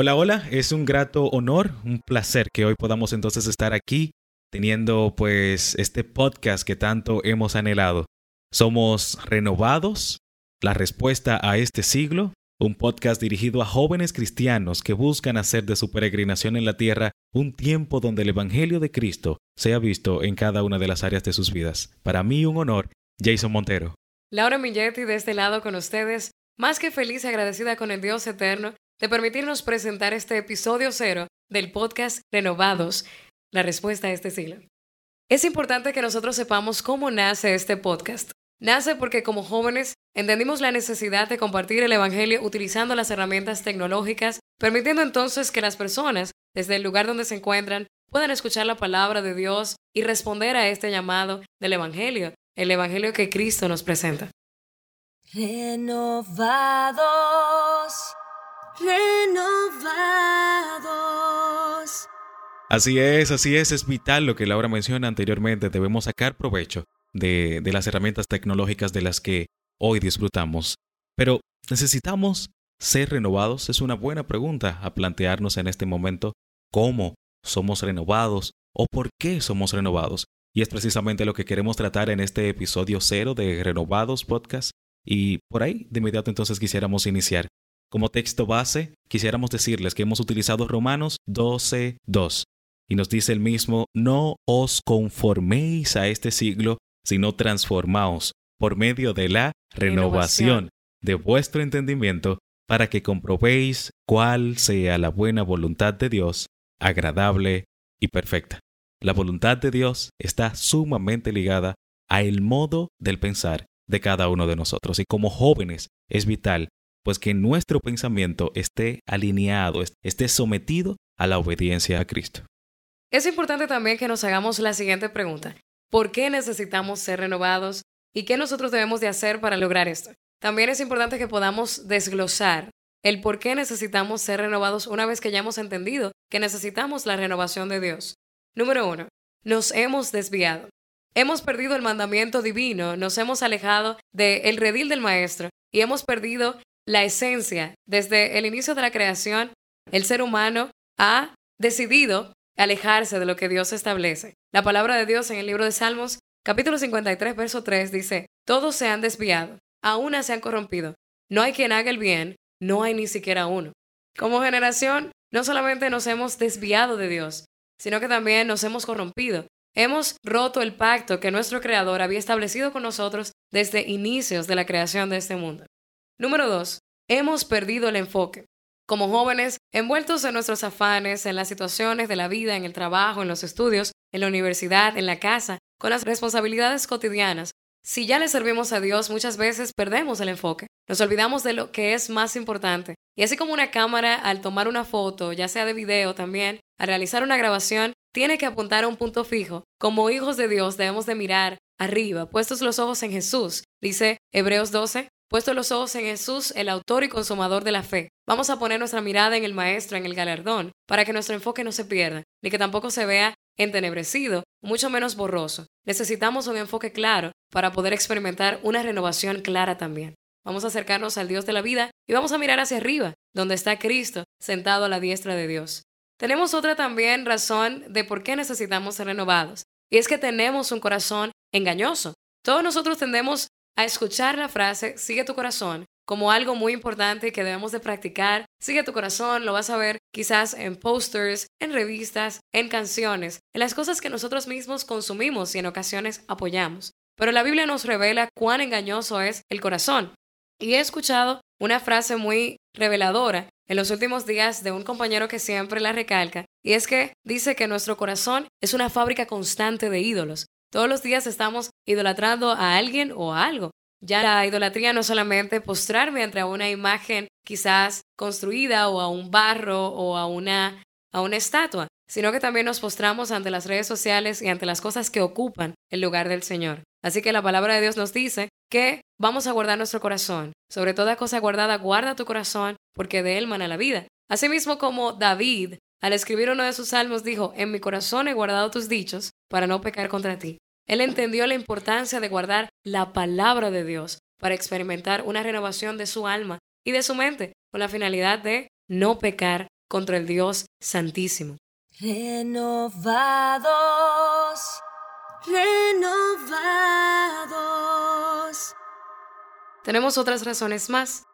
Hola, hola, es un grato honor, un placer que hoy podamos entonces estar aquí teniendo pues este podcast que tanto hemos anhelado. Somos Renovados, la respuesta a este siglo, un podcast dirigido a jóvenes cristianos que buscan hacer de su peregrinación en la tierra un tiempo donde el Evangelio de Cristo sea visto en cada una de las áreas de sus vidas. Para mí un honor, Jason Montero. Laura Milletti de este lado con ustedes, más que feliz y agradecida con el Dios eterno de permitirnos presentar este episodio cero del podcast Renovados, la respuesta a este siglo. Es importante que nosotros sepamos cómo nace este podcast. Nace porque como jóvenes entendimos la necesidad de compartir el Evangelio utilizando las herramientas tecnológicas, permitiendo entonces que las personas, desde el lugar donde se encuentran, puedan escuchar la palabra de Dios y responder a este llamado del Evangelio, el Evangelio que Cristo nos presenta. Renovados, renovados. Así es, así es, es vital lo que Laura menciona anteriormente. Debemos sacar provecho de, las herramientas tecnológicas de las que hoy disfrutamos. Pero, ¿necesitamos ser renovados? Es una buena pregunta a plantearnos en este momento. ¿Cómo somos renovados o por qué somos renovados? Y es precisamente lo que queremos tratar en este episodio cero de Renovados Podcast. Y por ahí, de inmediato entonces quisiéramos iniciar. Como texto base, quisiéramos decirles que hemos utilizado Romanos 12.2 y nos dice el mismo, no os conforméis a este siglo, sino transformaos por medio de la renovación, Renovación. de vuestro entendimiento, para que comprobéis cuál sea la buena voluntad de Dios, agradable y perfecta. La voluntad de Dios está sumamente ligada a el modo del pensar de cada uno de nosotros y como jóvenes es vital pues que nuestro pensamiento esté alineado, est- esté sometido a la obediencia a Cristo. Es importante también que nos hagamos la siguiente pregunta. ¿Por qué necesitamos ser renovados? ¿Y qué nosotros debemos de hacer para lograr esto? También es importante que podamos desglosar el por qué necesitamos ser renovados una vez que ya hemos entendido que necesitamos la renovación de Dios. Número uno, nos hemos desviado. Hemos perdido el mandamiento divino, nos hemos alejado del redil del Maestro y hemos perdido la esencia. Desde el inicio de la creación, el ser humano ha decidido alejarse de lo que Dios establece. La palabra de Dios en el libro de Salmos, capítulo 53, verso 3, dice, Todos se han desviado, a una se han corrompido. No hay quien haga el bien, no hay ni siquiera uno. Como generación, no solamente nos hemos desviado de Dios, sino que también nos hemos corrompido. Hemos roto el pacto que nuestro Creador había establecido con nosotros desde inicios de la creación de este mundo. Número 2. Hemos perdido el enfoque. Como jóvenes, envueltos en nuestros afanes, en las situaciones de la vida, en el trabajo, en los estudios, en la universidad, en la casa, con las responsabilidades cotidianas, si ya le servimos a Dios, muchas veces perdemos el enfoque. Nos olvidamos de lo que es más importante. Y así como una cámara, al tomar una foto, ya sea de video también, al realizar una grabación, tiene que apuntar a un punto fijo. Como hijos de Dios debemos de mirar arriba, puestos los ojos en Jesús. Dice Hebreos 12, puestos los ojos en Jesús, el autor y consumador de la fe. Vamos a poner nuestra mirada en el Maestro, en el galardón, para que nuestro enfoque no se pierda, ni que tampoco se vea entenebrecido, mucho menos borroso. Necesitamos un enfoque claro para poder experimentar una renovación clara también. Vamos a acercarnos al Dios de la vida y vamos a mirar hacia arriba, donde está Cristo sentado a la diestra de Dios. Tenemos otra también razón de por qué necesitamos ser renovados, y es que tenemos un corazón engañoso. Todos nosotros tendemos a escuchar la frase sigue tu corazón como algo muy importante que debemos de practicar. Sigue tu corazón, lo vas a ver quizás en posters, en revistas, en canciones, en las cosas que nosotros mismos consumimos y en ocasiones apoyamos. Pero la Biblia nos revela cuán engañoso es el corazón. Y he escuchado una frase muy reveladora en los últimos días de un compañero que siempre la recalca, y es que dice que nuestro corazón es una fábrica constante de ídolos. Todos los días estamos idolatrando a alguien o a algo. Ya la idolatría no es solamente postrarme ante una imagen quizás construida o a un barro o a una a una estatua, sino que también nos postramos ante las redes sociales y ante las cosas que ocupan el lugar del Señor. Así que la palabra de Dios nos dice que vamos a guardar nuestro corazón. Sobre toda cosa guardada, guarda tu corazón, porque de él mana la vida. Asimismo como David, al escribir uno de sus salmos, dijo, en mi corazón he guardado tus dichos para no pecar contra ti. Él entendió la importancia de guardar la palabra de Dios para experimentar una renovación de su alma y de su mente, con la finalidad de no pecar contra el Dios Santísimo. Renovados, renovados. Tenemos otras razones más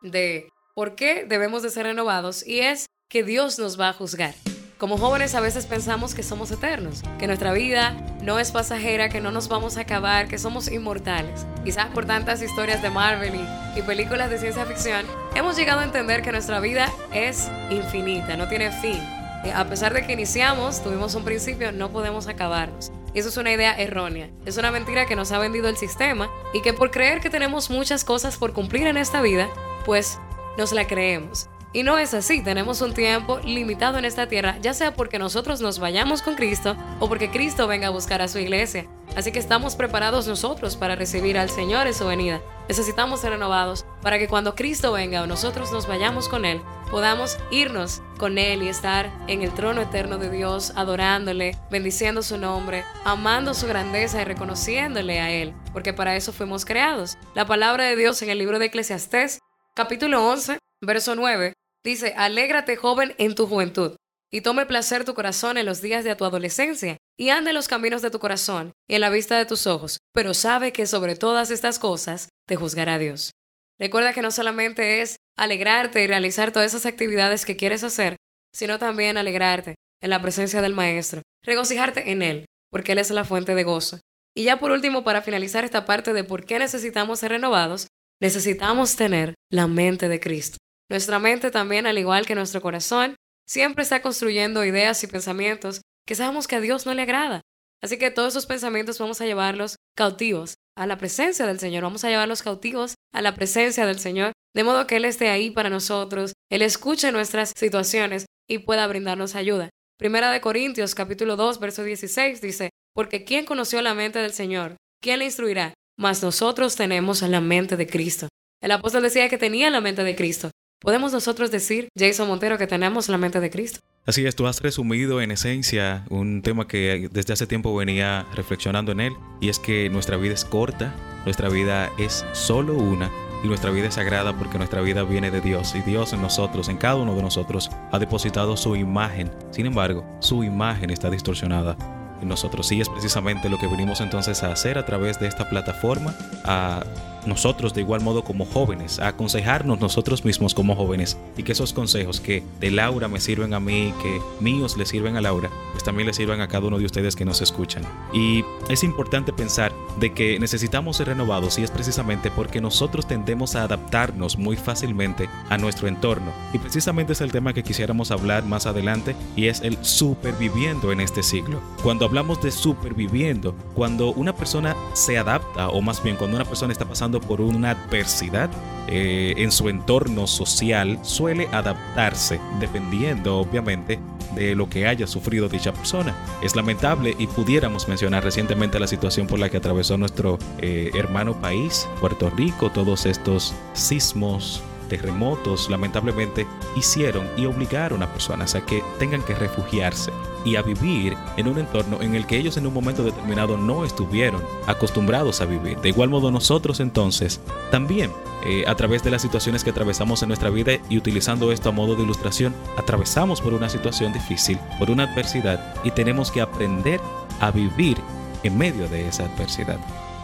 de por qué debemos de ser renovados y es que Dios nos va a juzgar. Como jóvenes a veces pensamos que somos eternos, que nuestra vida no es pasajera, que no nos vamos a acabar, que somos inmortales. Quizás por tantas historias de Marvel y, películas de ciencia ficción, hemos llegado a entender que nuestra vida es infinita, no tiene fin. Eh, a pesar de que iniciamos, tuvimos un principio, no podemos acabarnos. Eso es una idea errónea. Es una mentira que nos ha vendido el sistema y que por creer que tenemos muchas cosas por cumplir en esta vida, pues nos la creemos. Y no es así, tenemos un tiempo limitado en esta tierra, ya sea porque nosotros nos vayamos con Cristo o porque Cristo venga a buscar a su iglesia. Así que estamos preparados nosotros para recibir al Señor en su venida. Necesitamos ser renovados para que cuando Cristo venga o nosotros nos vayamos con Él, podamos irnos con Él y estar en el trono eterno de Dios, adorándole, bendiciendo su nombre, amando su grandeza y reconociéndole a Él, porque para eso fuimos creados. La palabra de Dios en el libro de Eclesiastés, capítulo 11, verso 9, Dice, alégrate joven en tu juventud, y tome placer tu corazón en los días de tu adolescencia, y ande en los caminos de tu corazón y en la vista de tus ojos, pero sabe que sobre todas estas cosas te juzgará Dios. Recuerda que no solamente es alegrarte y realizar todas esas actividades que quieres hacer, sino también alegrarte en la presencia del Maestro, regocijarte en Él, porque Él es la fuente de gozo. Y ya por último, para finalizar esta parte de por qué necesitamos ser renovados, necesitamos tener la mente de Cristo. Nuestra mente también, al igual que nuestro corazón, siempre está construyendo ideas y pensamientos que sabemos que a Dios no le agrada. Así que todos esos pensamientos vamos a llevarlos cautivos a la presencia del Señor, vamos a llevarlos cautivos a la presencia del Señor, de modo que Él esté ahí para nosotros, Él escuche nuestras situaciones y pueda brindarnos ayuda. Primera de Corintios capítulo 2 verso 16 dice, porque ¿quién conoció la mente del Señor? ¿Quién le instruirá? Mas nosotros tenemos la mente de Cristo. El apóstol decía que tenía la mente de Cristo. ¿Podemos nosotros decir, Jason Montero, que tenemos la mente de Cristo? Así es, tú has resumido en esencia un tema que desde hace tiempo venía reflexionando en él, y es que nuestra vida es corta, nuestra vida es solo una, y nuestra vida es sagrada porque nuestra vida viene de Dios, y Dios en nosotros, en cada uno de nosotros, ha depositado su imagen. Sin embargo, su imagen está distorsionada en nosotros. Sí es precisamente lo que venimos entonces a hacer a través de esta plataforma, a nosotros de igual modo como jóvenes, a aconsejarnos nosotros mismos como jóvenes y que esos consejos que de Laura me sirven a mí, que míos le sirven a Laura, pues también le sirvan a cada uno de ustedes que nos escuchan. Y es importante pensar de que necesitamos ser renovados y es precisamente porque nosotros tendemos a adaptarnos muy fácilmente a nuestro entorno. Y precisamente es el tema que quisiéramos hablar más adelante y es el superviviendo en este siglo. Cuando hablamos de superviviendo, cuando una persona se adapta o más bien cuando una persona está pasando por una adversidad eh, en su entorno social, suele adaptarse dependiendo obviamente de lo que haya sufrido dicha persona. Es lamentable y pudiéramos mencionar recientemente la situación por la que atravesó nuestro eh, hermano país, Puerto Rico, todos estos sismos, terremotos lamentablemente hicieron y obligaron a personas a que tengan que refugiarse y a vivir en un entorno en el que ellos en un momento determinado no estuvieron acostumbrados a vivir. De igual modo nosotros entonces también eh, a través de las situaciones que atravesamos en nuestra vida y utilizando esto a modo de ilustración, atravesamos por una situación difícil, por una adversidad y tenemos que aprender a vivir en medio de esa adversidad.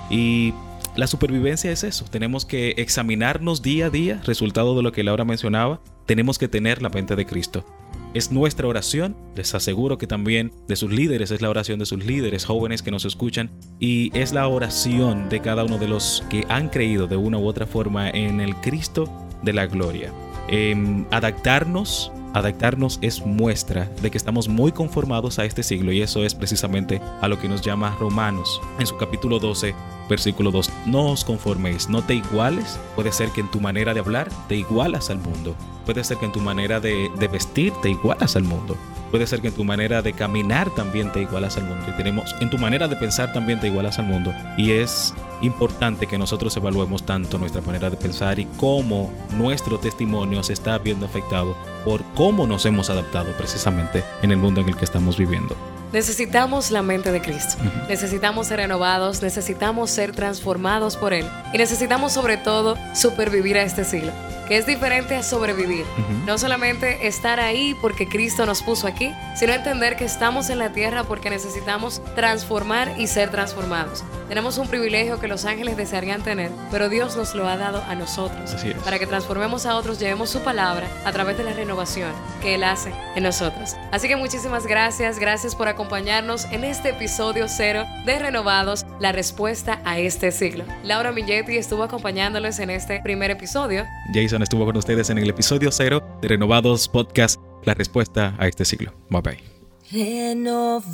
Y la supervivencia es eso, tenemos que examinarnos día a día, resultado de lo que Laura mencionaba, tenemos que tener la mente de Cristo. Es nuestra oración, les aseguro que también de sus líderes, es la oración de sus líderes jóvenes que nos escuchan y es la oración de cada uno de los que han creído de una u otra forma en el Cristo de la gloria. Em, adaptarnos Adaptarnos es muestra de que estamos muy conformados a este siglo y eso es precisamente a lo que nos llama Romanos en su capítulo 12, versículo 2. No os conforméis, no te iguales. Puede ser que en tu manera de hablar te igualas al mundo. Puede ser que en tu manera de, de vestir te igualas al mundo. Puede ser que en tu manera de caminar también te igualas al mundo. Y tenemos, en tu manera de pensar también te igualas al mundo. Y es importante que nosotros evaluemos tanto nuestra manera de pensar y cómo nuestro testimonio se está viendo afectado por cómo nos hemos adaptado precisamente en el mundo en el que estamos viviendo. Necesitamos la mente de Cristo. Necesitamos ser renovados, necesitamos ser transformados por Él. Y necesitamos sobre todo supervivir a este siglo que es diferente a sobrevivir. No solamente estar ahí porque Cristo nos puso aquí, sino entender que estamos en la tierra porque necesitamos transformar y ser transformados. Tenemos un privilegio que los ángeles desearían tener, pero Dios nos lo ha dado a nosotros. Para que transformemos a otros, llevemos su palabra a través de la renovación que Él hace en nosotros. Así que muchísimas gracias, gracias por acompañarnos en este episodio cero de Renovados, la respuesta a este siglo. Laura Milletti estuvo acompañándoles en este primer episodio. Jason estuvo con ustedes en el episodio cero de Renovados Podcast, la respuesta a este siglo. Bye bye. Renovados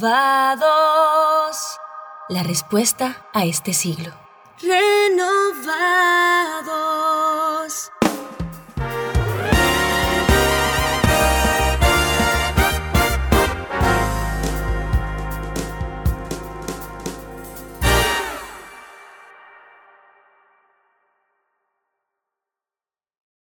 la respuesta a este siglo. Renovados.